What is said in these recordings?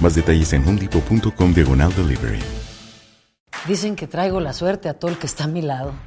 Más detalles en homedepot.com diagonal delivery. Dicen que traigo la suerte a todo el que está a mi lado.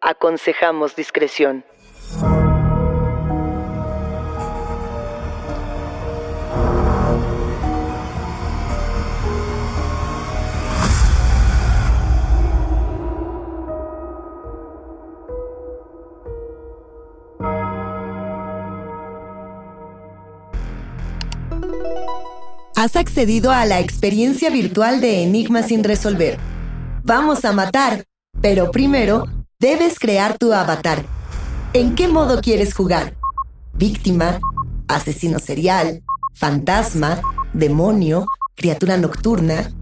Aconsejamos discreción. Has accedido a la experiencia virtual de Enigma sin resolver. Vamos a matar, pero primero debes crear tu avatar. ¿En qué modo quieres jugar? ¿Víctima? ¿Asesino serial? ¿Fantasma? ¿Demonio? ¿Criatura nocturna?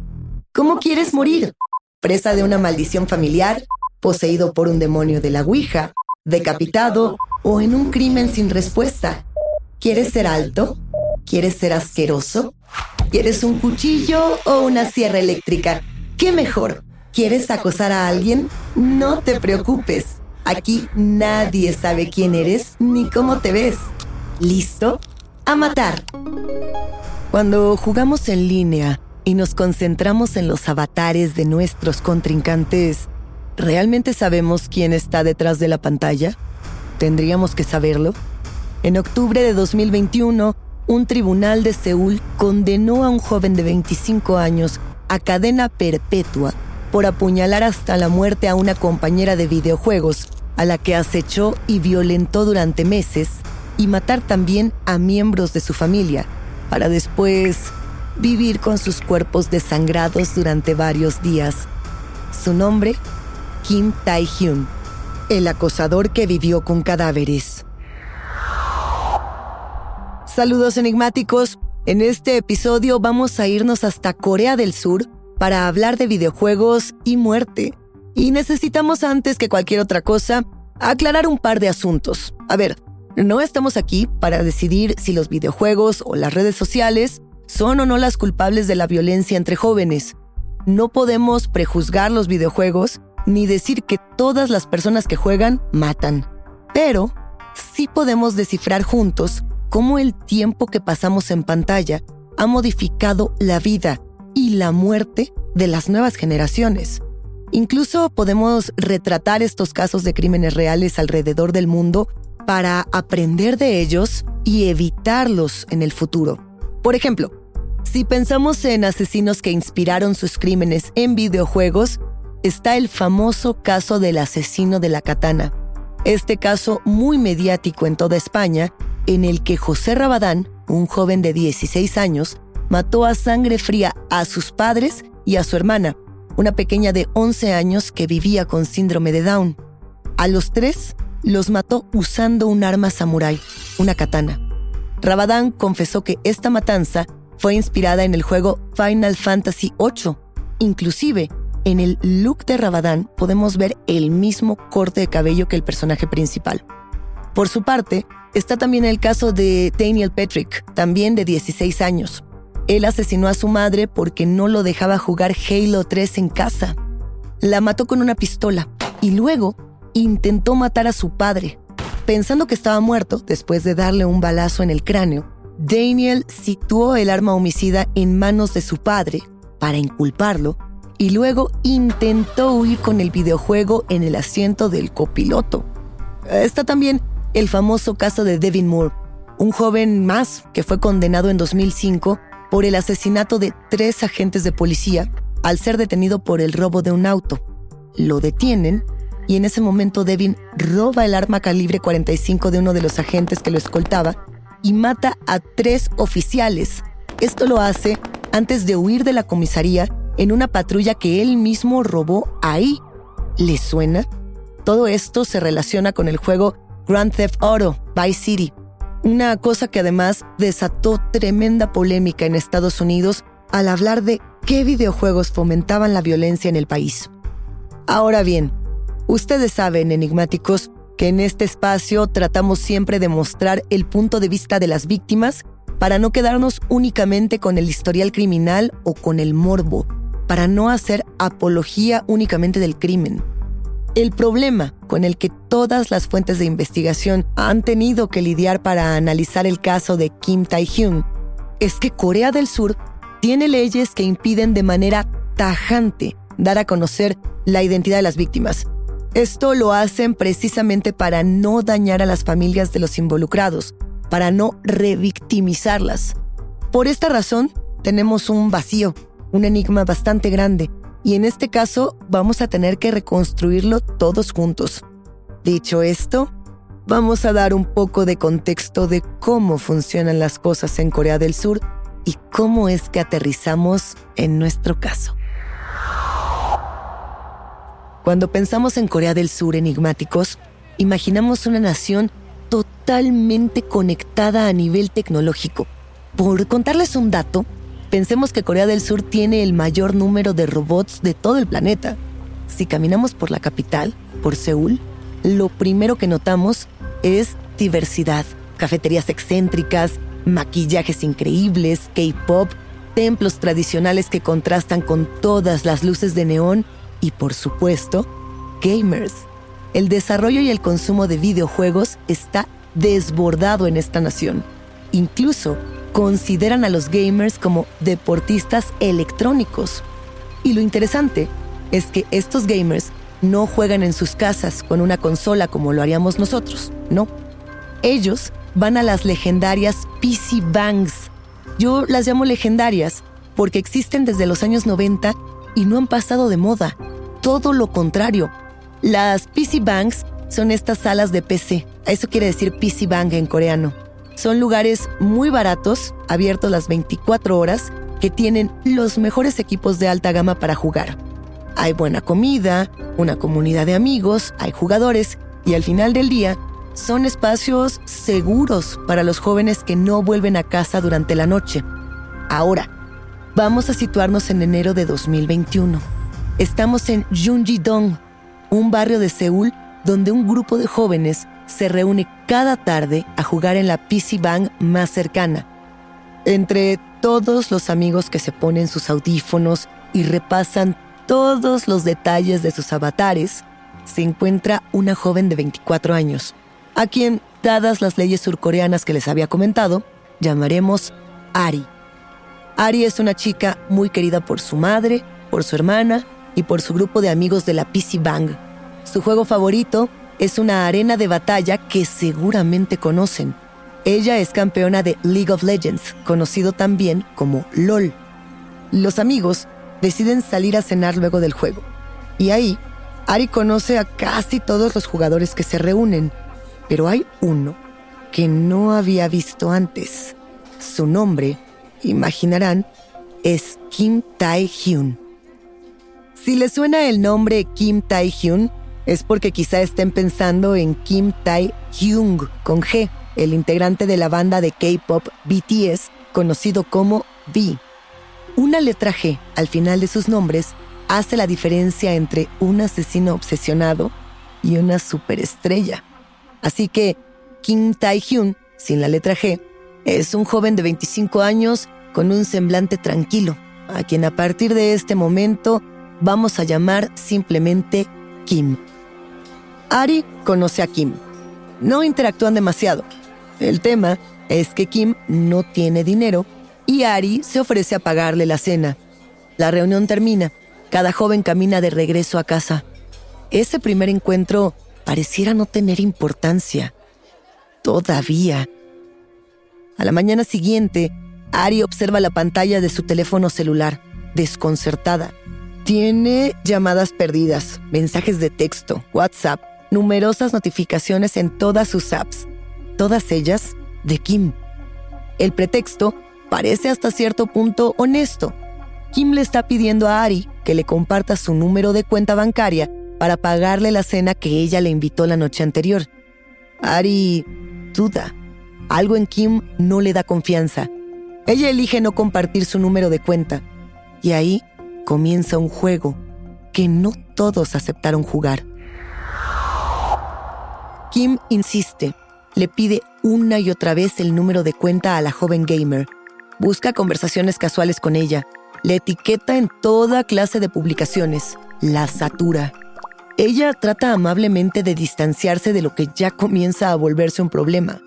¿Cómo quieres morir? ¿Presa de una maldición familiar? ¿Poseído por un demonio de la Ouija? ¿Decapitado? ¿O en un crimen sin respuesta? ¿Quieres ser alto? ¿Quieres ser asqueroso? ¿Quieres un cuchillo o una sierra eléctrica? ¿Qué mejor? ¿Quieres acosar a alguien? No te preocupes. Aquí nadie sabe quién eres ni cómo te ves. ¿Listo? A matar. Cuando jugamos en línea y nos concentramos en los avatares de nuestros contrincantes, ¿realmente sabemos quién está detrás de la pantalla? ¿Tendríamos que saberlo? En octubre de 2021, un tribunal de Seúl condenó a un joven de 25 años a cadena perpetua por apuñalar hasta la muerte a una compañera de videojuegos, a la que acechó y violentó durante meses, y matar también a miembros de su familia, para después vivir con sus cuerpos desangrados durante varios días. Su nombre, Kim Tae-hyun, el acosador que vivió con cadáveres. Saludos enigmáticos. En este episodio vamos a irnos hasta Corea del Sur para hablar de videojuegos y muerte. Y necesitamos antes que cualquier otra cosa aclarar un par de asuntos. A ver, no estamos aquí para decidir si los videojuegos o las redes sociales son o no las culpables de la violencia entre jóvenes. No podemos prejuzgar los videojuegos ni decir que todas las personas que juegan matan. Pero sí podemos descifrar juntos cómo el tiempo que pasamos en pantalla ha modificado la vida y la muerte de las nuevas generaciones. Incluso podemos retratar estos casos de crímenes reales alrededor del mundo para aprender de ellos y evitarlos en el futuro. Por ejemplo, si pensamos en asesinos que inspiraron sus crímenes en videojuegos, está el famoso caso del asesino de la katana. Este caso muy mediático en toda España, en el que José Rabadán, un joven de 16 años, mató a sangre fría a sus padres y a su hermana, una pequeña de 11 años que vivía con síndrome de Down. A los tres los mató usando un arma samurái, una katana. Rabadán confesó que esta matanza fue inspirada en el juego Final Fantasy VIII. Inclusive, en el look de Rabadán podemos ver el mismo corte de cabello que el personaje principal. Por su parte, está también el caso de Daniel Patrick, también de 16 años. Él asesinó a su madre porque no lo dejaba jugar Halo 3 en casa. La mató con una pistola y luego intentó matar a su padre. Pensando que estaba muerto después de darle un balazo en el cráneo, Daniel situó el arma homicida en manos de su padre para inculparlo y luego intentó huir con el videojuego en el asiento del copiloto. Está también el famoso caso de Devin Moore, un joven más que fue condenado en 2005 por el asesinato de tres agentes de policía al ser detenido por el robo de un auto. Lo detienen y en ese momento Devin roba el arma calibre 45 de uno de los agentes que lo escoltaba y mata a tres oficiales. Esto lo hace antes de huir de la comisaría en una patrulla que él mismo robó ahí. ¿Le suena? Todo esto se relaciona con el juego Grand Theft Auto Vice City, una cosa que además desató tremenda polémica en Estados Unidos al hablar de qué videojuegos fomentaban la violencia en el país. Ahora bien, ustedes saben, enigmáticos, que en este espacio tratamos siempre de mostrar el punto de vista de las víctimas para no quedarnos únicamente con el historial criminal o con el morbo, para no hacer apología únicamente del crimen. El problema con el que todas las fuentes de investigación han tenido que lidiar para analizar el caso de Kim Tae-hyun es que Corea del Sur tiene leyes que impiden de manera tajante dar a conocer la identidad de las víctimas. Esto lo hacen precisamente para no dañar a las familias de los involucrados, para no revictimizarlas. Por esta razón, tenemos un vacío, un enigma bastante grande, y en este caso vamos a tener que reconstruirlo todos juntos. Dicho esto, vamos a dar un poco de contexto de cómo funcionan las cosas en Corea del Sur y cómo es que aterrizamos en nuestro caso. Cuando pensamos en Corea del Sur enigmáticos, imaginamos una nación totalmente conectada a nivel tecnológico. Por contarles un dato, Pensemos que Corea del Sur tiene el mayor número de robots de todo el planeta. Si caminamos por la capital, por Seúl, lo primero que notamos es diversidad. Cafeterías excéntricas, maquillajes increíbles, K-pop, templos tradicionales que contrastan con todas las luces de neón y, por supuesto, gamers. El desarrollo y el consumo de videojuegos está desbordado en esta nación. Incluso consideran a los gamers como deportistas electrónicos. Y lo interesante es que estos gamers no juegan en sus casas con una consola como lo haríamos nosotros, no. Ellos van a las legendarias PC Bangs. Yo las llamo legendarias porque existen desde los años 90 y no han pasado de moda. Todo lo contrario. Las PC Bangs son estas salas de PC. Eso quiere decir PC Bang en coreano. Son lugares muy baratos, abiertos las 24 horas, que tienen los mejores equipos de alta gama para jugar. Hay buena comida, una comunidad de amigos, hay jugadores y al final del día son espacios seguros para los jóvenes que no vuelven a casa durante la noche. Ahora, vamos a situarnos en enero de 2021. Estamos en Junji-dong, un barrio de Seúl donde un grupo de jóvenes se reúne cada tarde a jugar en la PC Bang más cercana. Entre todos los amigos que se ponen sus audífonos y repasan todos los detalles de sus avatares, se encuentra una joven de 24 años, a quien, dadas las leyes surcoreanas que les había comentado, llamaremos Ari. Ari es una chica muy querida por su madre, por su hermana y por su grupo de amigos de la PC Bang. Su juego favorito es una arena de batalla que seguramente conocen. Ella es campeona de League of Legends, conocido también como LOL. Los amigos deciden salir a cenar luego del juego. Y ahí, Ari conoce a casi todos los jugadores que se reúnen, pero hay uno que no había visto antes. Su nombre, imaginarán, es Kim Tae-hyun. Si les suena el nombre Kim Tae-hyun, es porque quizá estén pensando en Kim Tae-hyung con G, el integrante de la banda de K-pop BTS, conocido como V. Una letra G al final de sus nombres hace la diferencia entre un asesino obsesionado y una superestrella. Así que Kim Tae-hyun, sin la letra G, es un joven de 25 años con un semblante tranquilo, a quien a partir de este momento vamos a llamar simplemente Kim. Ari conoce a Kim. No interactúan demasiado. El tema es que Kim no tiene dinero y Ari se ofrece a pagarle la cena. La reunión termina. Cada joven camina de regreso a casa. Ese primer encuentro pareciera no tener importancia. Todavía. A la mañana siguiente, Ari observa la pantalla de su teléfono celular, desconcertada. Tiene llamadas perdidas, mensajes de texto, WhatsApp, numerosas notificaciones en todas sus apps, todas ellas de Kim. El pretexto parece hasta cierto punto honesto. Kim le está pidiendo a Ari que le comparta su número de cuenta bancaria para pagarle la cena que ella le invitó la noche anterior. Ari duda. Algo en Kim no le da confianza. Ella elige no compartir su número de cuenta. Y ahí comienza un juego que no todos aceptaron jugar. Kim insiste, le pide una y otra vez el número de cuenta a la joven gamer, busca conversaciones casuales con ella, le etiqueta en toda clase de publicaciones, la satura. Ella trata amablemente de distanciarse de lo que ya comienza a volverse un problema,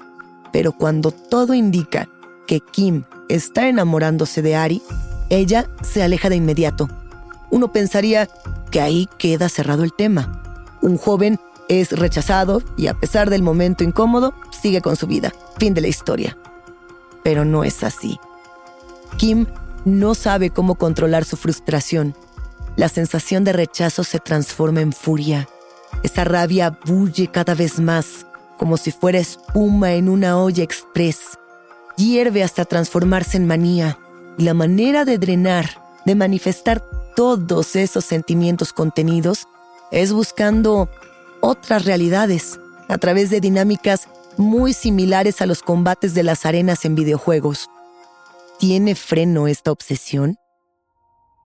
pero cuando todo indica que Kim está enamorándose de Ari, ella se aleja de inmediato. Uno pensaría que ahí queda cerrado el tema. Un joven es rechazado y a pesar del momento incómodo, sigue con su vida. Fin de la historia. Pero no es así. Kim no sabe cómo controlar su frustración. La sensación de rechazo se transforma en furia. Esa rabia bulle cada vez más, como si fuera espuma en una olla express. Hierve hasta transformarse en manía. Y la manera de drenar, de manifestar todos esos sentimientos contenidos, es buscando otras realidades a través de dinámicas muy similares a los combates de las arenas en videojuegos. ¿Tiene freno esta obsesión?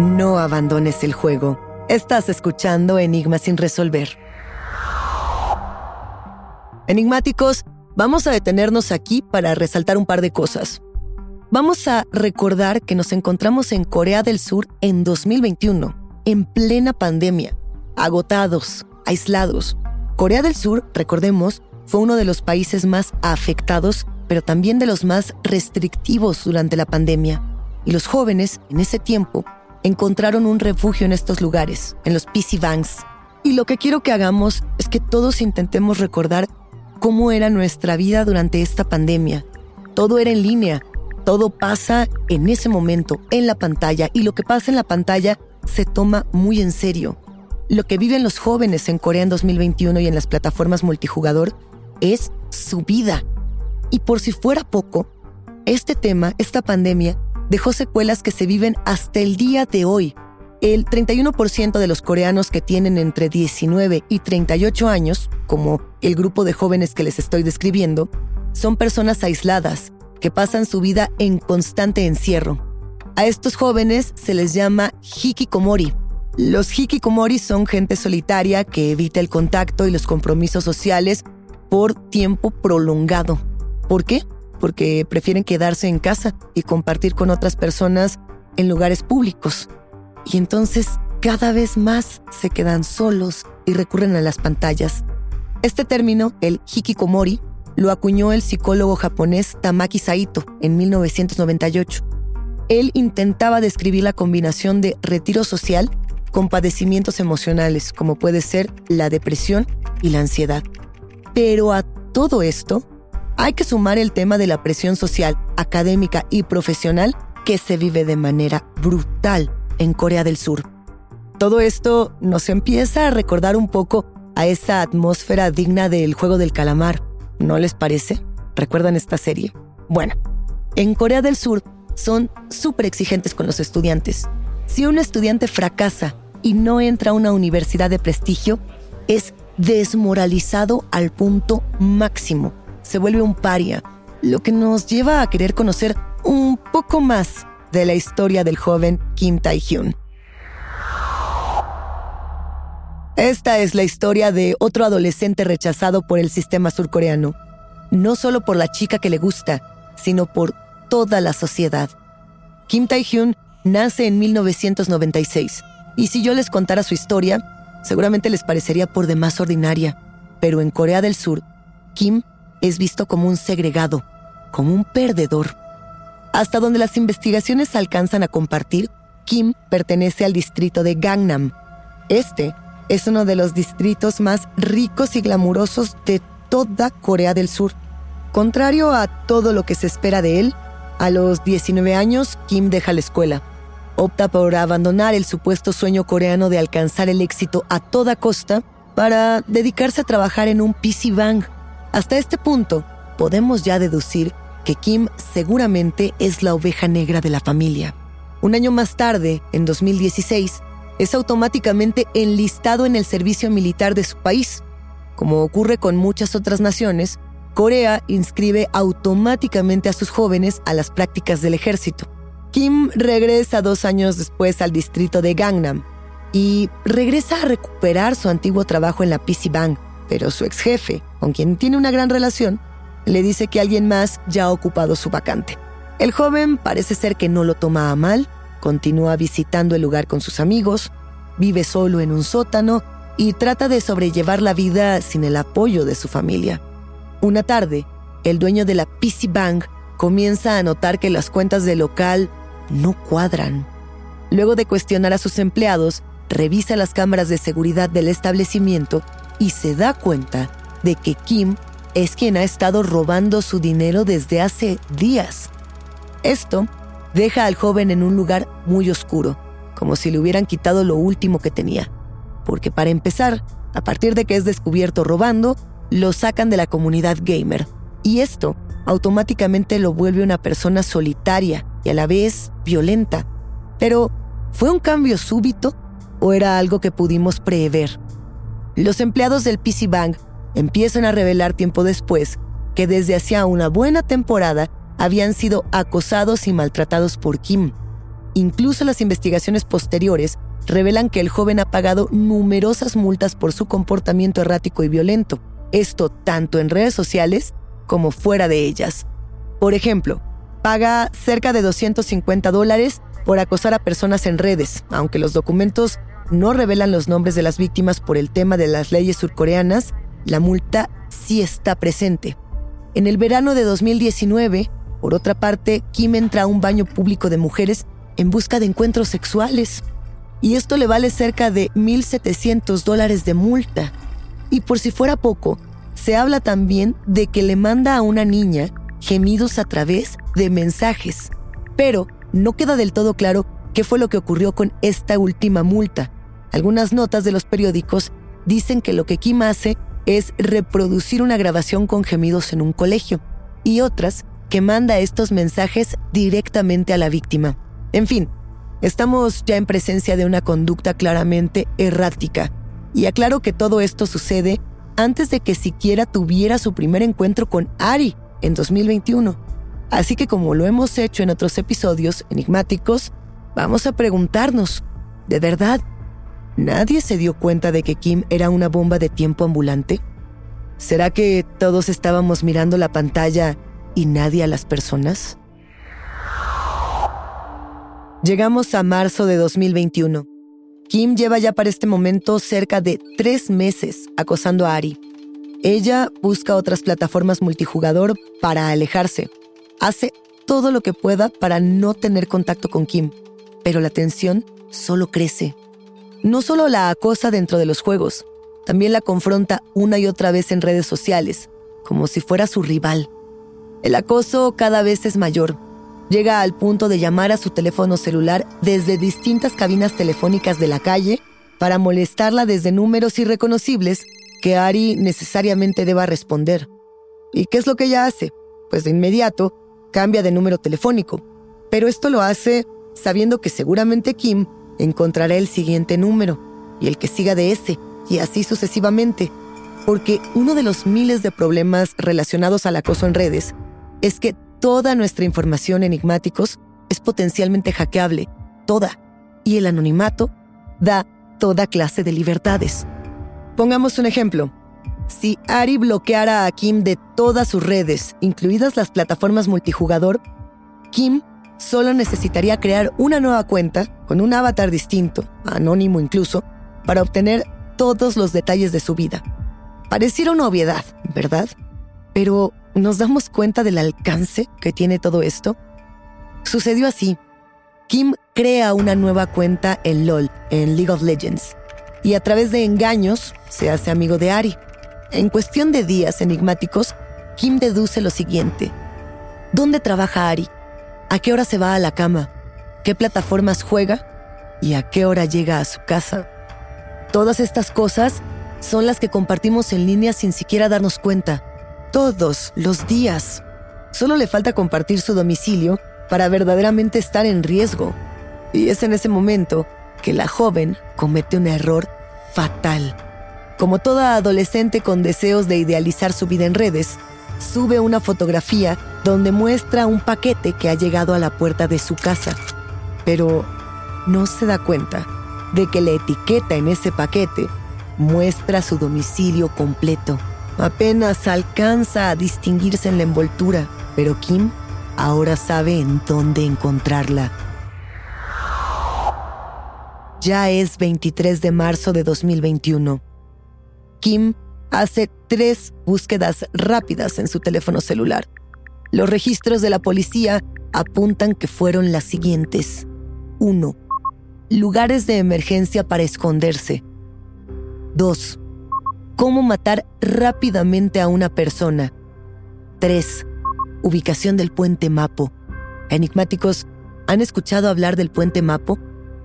No abandones el juego. Estás escuchando Enigma sin resolver. Enigmáticos, vamos a detenernos aquí para resaltar un par de cosas. Vamos a recordar que nos encontramos en Corea del Sur en 2021, en plena pandemia, agotados, aislados. Corea del Sur, recordemos, fue uno de los países más afectados, pero también de los más restrictivos durante la pandemia. Y los jóvenes, en ese tiempo, encontraron un refugio en estos lugares, en los PC Banks. Y lo que quiero que hagamos es que todos intentemos recordar cómo era nuestra vida durante esta pandemia. Todo era en línea, todo pasa en ese momento, en la pantalla, y lo que pasa en la pantalla se toma muy en serio. Lo que viven los jóvenes en Corea en 2021 y en las plataformas multijugador es su vida. Y por si fuera poco, este tema, esta pandemia, dejó secuelas que se viven hasta el día de hoy. El 31% de los coreanos que tienen entre 19 y 38 años, como el grupo de jóvenes que les estoy describiendo, son personas aisladas, que pasan su vida en constante encierro. A estos jóvenes se les llama hikikomori. Los hikikomori son gente solitaria que evita el contacto y los compromisos sociales por tiempo prolongado. ¿Por qué? Porque prefieren quedarse en casa y compartir con otras personas en lugares públicos. Y entonces cada vez más se quedan solos y recurren a las pantallas. Este término, el hikikomori, lo acuñó el psicólogo japonés Tamaki Saito en 1998. Él intentaba describir la combinación de retiro social con padecimientos emocionales, como puede ser la depresión y la ansiedad. Pero a todo esto, hay que sumar el tema de la presión social, académica y profesional que se vive de manera brutal en Corea del Sur. Todo esto nos empieza a recordar un poco a esa atmósfera digna del juego del calamar, ¿No les parece? ¿Recuerdan esta serie? Bueno, en Corea del Sur son súper exigentes con los estudiantes. Si un estudiante fracasa y no entra a una universidad de prestigio, es desmoralizado al punto máximo. Se vuelve un paria, lo que nos lleva a querer conocer un poco más de la historia del joven Kim Tae-hyun. Esta es la historia de otro adolescente rechazado por el sistema surcoreano, no solo por la chica que le gusta, sino por toda la sociedad. Kim Tae-hyun nace en 1996, y si yo les contara su historia, seguramente les parecería por demás ordinaria, pero en Corea del Sur, Kim es visto como un segregado, como un perdedor. Hasta donde las investigaciones alcanzan a compartir, Kim pertenece al distrito de Gangnam. Este es uno de los distritos más ricos y glamurosos de toda Corea del Sur. Contrario a todo lo que se espera de él, a los 19 años Kim deja la escuela. Opta por abandonar el supuesto sueño coreano de alcanzar el éxito a toda costa para dedicarse a trabajar en un PC Bank. Hasta este punto, podemos ya deducir que Kim seguramente es la oveja negra de la familia. Un año más tarde, en 2016, es automáticamente enlistado en el servicio militar de su país. Como ocurre con muchas otras naciones, Corea inscribe automáticamente a sus jóvenes a las prácticas del ejército. Kim regresa dos años después al distrito de Gangnam y regresa a recuperar su antiguo trabajo en la PC Bank, pero su ex jefe, con quien tiene una gran relación, le dice que alguien más ya ha ocupado su vacante. El joven parece ser que no lo toma a mal Continúa visitando el lugar con sus amigos, vive solo en un sótano y trata de sobrellevar la vida sin el apoyo de su familia. Una tarde, el dueño de la PC Bank comienza a notar que las cuentas del local no cuadran. Luego de cuestionar a sus empleados, revisa las cámaras de seguridad del establecimiento y se da cuenta de que Kim es quien ha estado robando su dinero desde hace días. Esto deja al joven en un lugar muy oscuro, como si le hubieran quitado lo último que tenía. Porque para empezar, a partir de que es descubierto robando, lo sacan de la comunidad gamer. Y esto automáticamente lo vuelve una persona solitaria y a la vez violenta. Pero, ¿fue un cambio súbito o era algo que pudimos prever? Los empleados del PC Bank empiezan a revelar tiempo después que desde hacía una buena temporada habían sido acosados y maltratados por Kim. Incluso las investigaciones posteriores revelan que el joven ha pagado numerosas multas por su comportamiento errático y violento, esto tanto en redes sociales como fuera de ellas. Por ejemplo, paga cerca de 250 dólares por acosar a personas en redes, aunque los documentos no revelan los nombres de las víctimas por el tema de las leyes surcoreanas, la multa sí está presente. En el verano de 2019, por otra parte, Kim entra a un baño público de mujeres en busca de encuentros sexuales. Y esto le vale cerca de 1.700 dólares de multa. Y por si fuera poco, se habla también de que le manda a una niña gemidos a través de mensajes. Pero no queda del todo claro qué fue lo que ocurrió con esta última multa. Algunas notas de los periódicos dicen que lo que Kim hace es reproducir una grabación con gemidos en un colegio y otras que manda estos mensajes directamente a la víctima. En fin, estamos ya en presencia de una conducta claramente errática. Y aclaro que todo esto sucede antes de que siquiera tuviera su primer encuentro con Ari en 2021. Así que como lo hemos hecho en otros episodios enigmáticos, vamos a preguntarnos, ¿de verdad ¿Nadie se dio cuenta de que Kim era una bomba de tiempo ambulante? ¿Será que todos estábamos mirando la pantalla y nadie a las personas? Llegamos a marzo de 2021. Kim lleva ya para este momento cerca de tres meses acosando a Ari. Ella busca otras plataformas multijugador para alejarse. Hace todo lo que pueda para no tener contacto con Kim, pero la tensión solo crece no solo la acosa dentro de los juegos, también la confronta una y otra vez en redes sociales, como si fuera su rival. El acoso cada vez es mayor. Llega al punto de llamar a su teléfono celular desde distintas cabinas telefónicas de la calle para molestarla desde números irreconocibles que Ari necesariamente deba responder. ¿Y qué es lo que ella hace? Pues de inmediato cambia de número telefónico. Pero esto lo hace sabiendo que seguramente Kim encontrará el siguiente número y el que siga de ese, y así sucesivamente. Porque uno de los miles de problemas relacionados al acoso en redes es que toda nuestra información enigmáticos es potencialmente hackeable, toda, y el anonimato da toda clase de libertades. Pongamos un ejemplo. Si Ari bloqueara a Kim de todas sus redes, incluidas las plataformas multijugador, Kim solo necesitaría crear una nueva cuenta con un avatar distinto, anónimo incluso, para obtener todos los detalles de su vida. Pareciera una obviedad, ¿verdad? Pero ¿nos damos cuenta del alcance que tiene todo esto? Sucedió así. Kim crea una nueva cuenta en LOL, en League of Legends, y a través de engaños se hace amigo de Ari. En cuestión de días enigmáticos, Kim deduce lo siguiente. ¿Dónde trabaja Ari? A qué hora se va a la cama, qué plataformas juega y a qué hora llega a su casa. Todas estas cosas son las que compartimos en línea sin siquiera darnos cuenta, todos los días. Solo le falta compartir su domicilio para verdaderamente estar en riesgo. Y es en ese momento que la joven comete un error fatal. Como toda adolescente con deseos de idealizar su vida en redes, sube una fotografía donde muestra un paquete que ha llegado a la puerta de su casa, pero no se da cuenta de que la etiqueta en ese paquete muestra su domicilio completo. Apenas alcanza a distinguirse en la envoltura, pero Kim ahora sabe en dónde encontrarla. Ya es 23 de marzo de 2021. Kim hace tres búsquedas rápidas en su teléfono celular. Los registros de la policía apuntan que fueron las siguientes. 1. Lugares de emergencia para esconderse. 2. Cómo matar rápidamente a una persona. 3. Ubicación del puente Mapo. Enigmáticos, ¿han escuchado hablar del puente Mapo?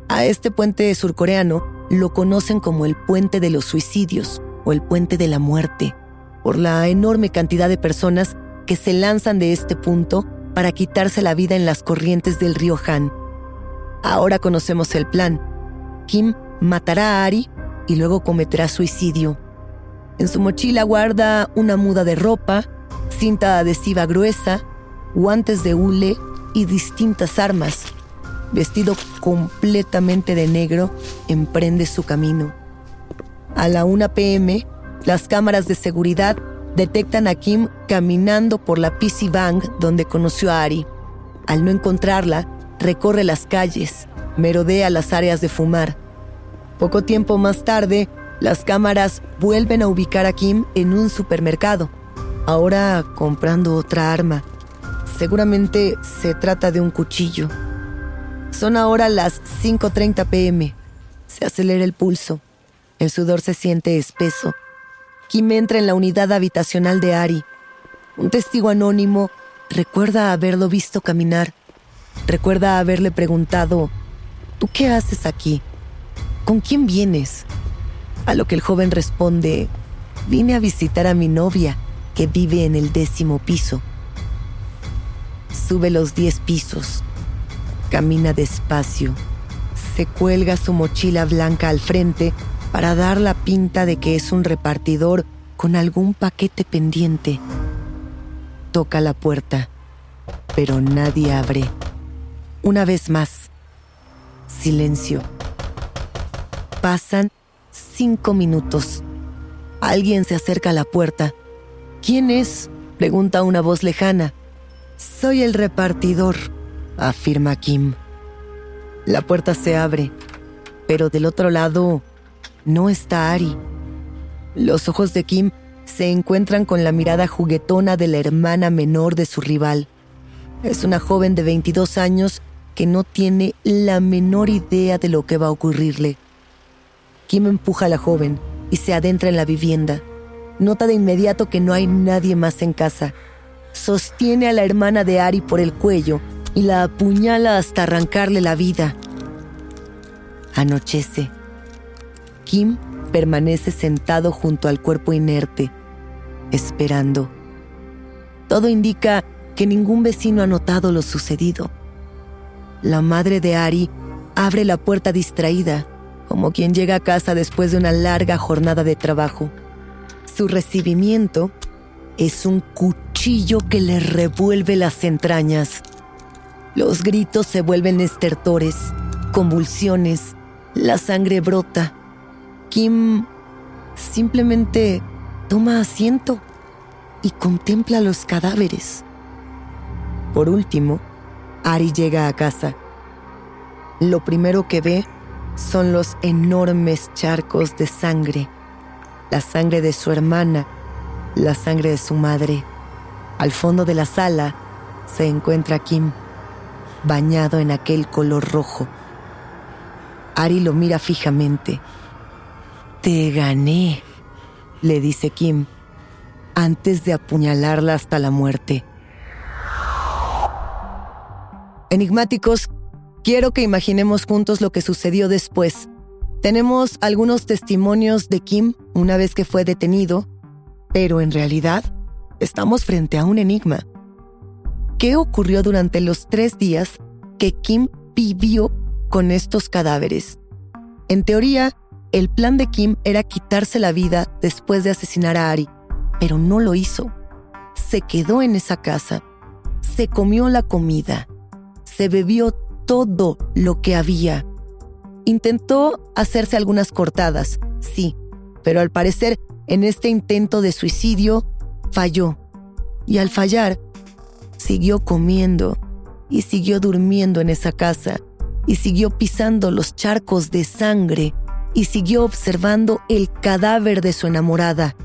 A este puente surcoreano lo conocen como el puente de los suicidios o el puente de la muerte, por la enorme cantidad de personas que se lanzan de este punto para quitarse la vida en las corrientes del río Han. Ahora conocemos el plan. Kim matará a Ari y luego cometerá suicidio. En su mochila guarda una muda de ropa, cinta adhesiva gruesa, guantes de hule y distintas armas. Vestido completamente de negro, emprende su camino. A la 1 pm, las cámaras de seguridad detectan a Kim caminando por la PC Bank donde conoció a Ari. Al no encontrarla, recorre las calles, merodea las áreas de fumar. Poco tiempo más tarde, las cámaras vuelven a ubicar a Kim en un supermercado, ahora comprando otra arma. Seguramente se trata de un cuchillo. Son ahora las 5.30 pm. Se acelera el pulso. El sudor se siente espeso. Kim entra en la unidad habitacional de Ari. Un testigo anónimo recuerda haberlo visto caminar. Recuerda haberle preguntado, ¿tú qué haces aquí? ¿Con quién vienes? A lo que el joven responde, vine a visitar a mi novia, que vive en el décimo piso. Sube los diez pisos, camina despacio, se cuelga su mochila blanca al frente para dar la pinta de que es un repartidor con algún paquete pendiente. Toca la puerta, pero nadie abre. Una vez más, silencio. Pasan cinco minutos. Alguien se acerca a la puerta. ¿Quién es? pregunta una voz lejana. Soy el repartidor, afirma Kim. La puerta se abre, pero del otro lado no está Ari. Los ojos de Kim se encuentran con la mirada juguetona de la hermana menor de su rival. Es una joven de 22 años que no tiene la menor idea de lo que va a ocurrirle. Kim empuja a la joven y se adentra en la vivienda. Nota de inmediato que no hay nadie más en casa. Sostiene a la hermana de Ari por el cuello y la apuñala hasta arrancarle la vida. Anochece. Kim permanece sentado junto al cuerpo inerte, esperando. Todo indica que ningún vecino ha notado lo sucedido. La madre de Ari abre la puerta distraída, como quien llega a casa después de una larga jornada de trabajo. Su recibimiento es un cuchillo que le revuelve las entrañas. Los gritos se vuelven estertores, convulsiones, la sangre brota. Kim simplemente toma asiento y contempla los cadáveres. Por último, Ari llega a casa. Lo primero que ve son los enormes charcos de sangre. La sangre de su hermana, la sangre de su madre. Al fondo de la sala se encuentra Kim, bañado en aquel color rojo. Ari lo mira fijamente. Te gané, le dice Kim, antes de apuñalarla hasta la muerte. Enigmáticos, quiero que imaginemos juntos lo que sucedió después. Tenemos algunos testimonios de Kim una vez que fue detenido, pero en realidad estamos frente a un enigma. ¿Qué ocurrió durante los tres días que Kim vivió con estos cadáveres? En teoría, el plan de Kim era quitarse la vida después de asesinar a Ari, pero no lo hizo. Se quedó en esa casa, se comió la comida, se bebió todo lo que había. Intentó hacerse algunas cortadas, sí, pero al parecer en este intento de suicidio falló. Y al fallar, siguió comiendo y siguió durmiendo en esa casa y siguió pisando los charcos de sangre y siguió observando el cadáver de su enamorada.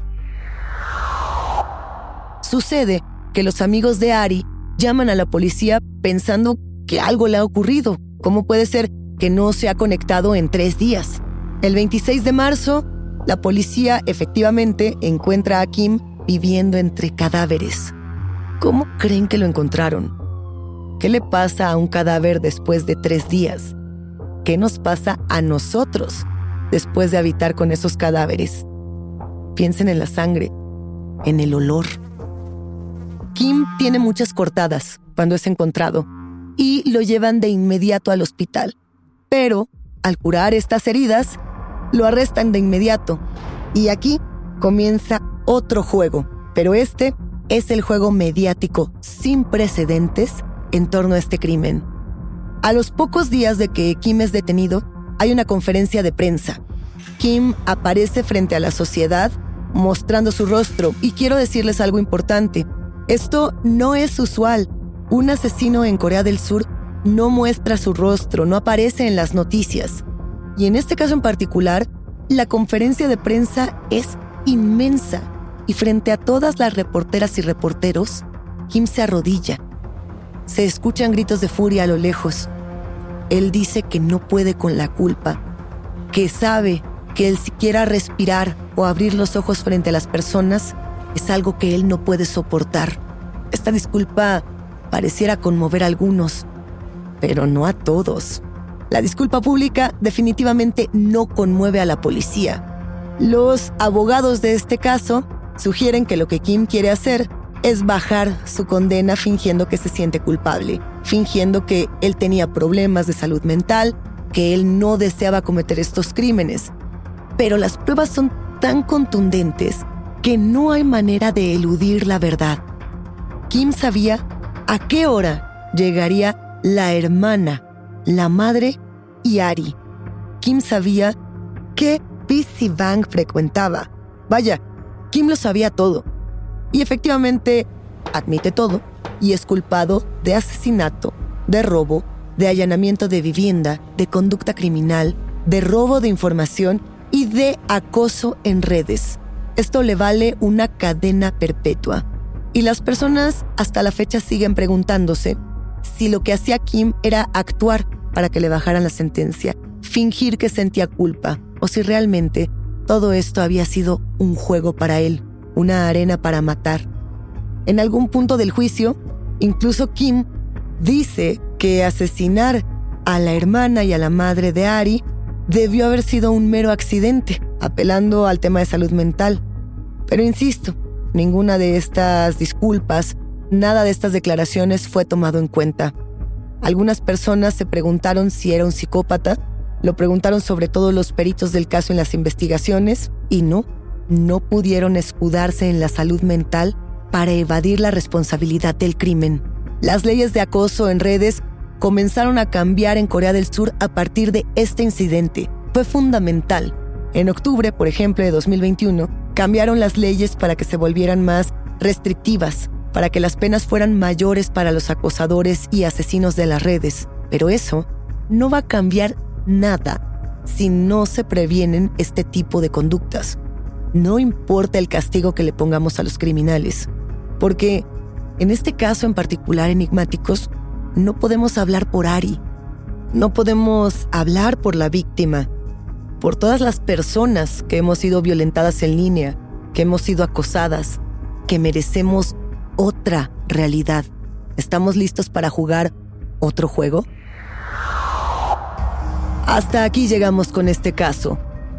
Sucede que los amigos de Ari llaman a la policía pensando que algo le ha ocurrido. ¿Cómo puede ser que no se ha conectado en tres días? El 26 de marzo, la policía efectivamente encuentra a Kim viviendo entre cadáveres. ¿Cómo creen que lo encontraron? ¿Qué le pasa a un cadáver después de tres días? ¿Qué nos pasa a nosotros después de habitar con esos cadáveres? Piensen en la sangre, en el olor. Kim tiene muchas cortadas cuando es encontrado y lo llevan de inmediato al hospital. Pero, al curar estas heridas, lo arrestan de inmediato. Y aquí comienza otro juego, pero este es el juego mediático sin precedentes en torno a este crimen. A los pocos días de que Kim es detenido, hay una conferencia de prensa. Kim aparece frente a la sociedad mostrando su rostro y quiero decirles algo importante. Esto no es usual Un asesino en Corea del Sur no muestra su rostro, no aparece en las noticias. Y en este caso en particular, la conferencia de prensa es inmensa y frente a todas las reporteras y reporteros, Kim se arrodilla. Se escuchan gritos de furia a lo lejos. Él dice que no puede con la culpa, que sabe que el siquiera respirar o abrir los ojos frente a las personas es algo que él no puede soportar. Esta disculpa pareciera conmover a algunos, pero no a todos. La disculpa pública definitivamente no conmueve a la policía. Los abogados de este caso sugieren que lo que Kim quiere hacer es bajar su condena fingiendo que se siente culpable, fingiendo que él tenía problemas de salud mental, que él no deseaba cometer estos crímenes. Pero las pruebas son tan contundentes que no hay manera de eludir la verdad. Kim sabía a qué hora llegaría la hermana, la madre y Ari. Kim sabía qué PC Bank frecuentaba. Vaya, Kim lo sabía todo. Y efectivamente, admite todo y es culpado de asesinato, de robo, de allanamiento de vivienda, de conducta criminal, de robo de información y de acoso en redes. Esto le vale una cadena perpetua. Y las personas hasta la fecha siguen preguntándose si lo que hacía Kim era actuar para que le bajaran la sentencia, fingir que sentía culpa, o si realmente todo esto había sido un juego para él, una arena para matar. En algún punto del juicio, incluso Kim dice que asesinar a la hermana y a la madre de Ari debió haber sido un mero accidente, apelando al tema de salud mental. Pero insisto, ninguna de estas disculpas, nada de estas declaraciones fue tomado en cuenta. Algunas personas se preguntaron si era un psicópata, lo preguntaron sobre todo los peritos del caso en las investigaciones y no, no pudieron escudarse en la salud mental para evadir la responsabilidad del crimen. Las leyes de acoso en redes comenzaron a cambiar en Corea del Sur a partir de este incidente. Fue fundamental. En octubre, por ejemplo, de 2021, cambiaron las leyes para que se volvieran más restrictivas para que las penas fueran mayores para los acosadores y asesinos de las redes. Pero eso no va a cambiar nada si no se previenen este tipo de conductas. No importa el castigo que le pongamos a los criminales, porque en este caso en particular enigmáticos, no podemos hablar por Ari, no podemos hablar por la víctima, por todas las personas que hemos sido violentadas en línea, que hemos sido acosadas, que merecemos otra realidad. ¿Estamos listos para jugar otro juego? Hasta aquí llegamos con este caso.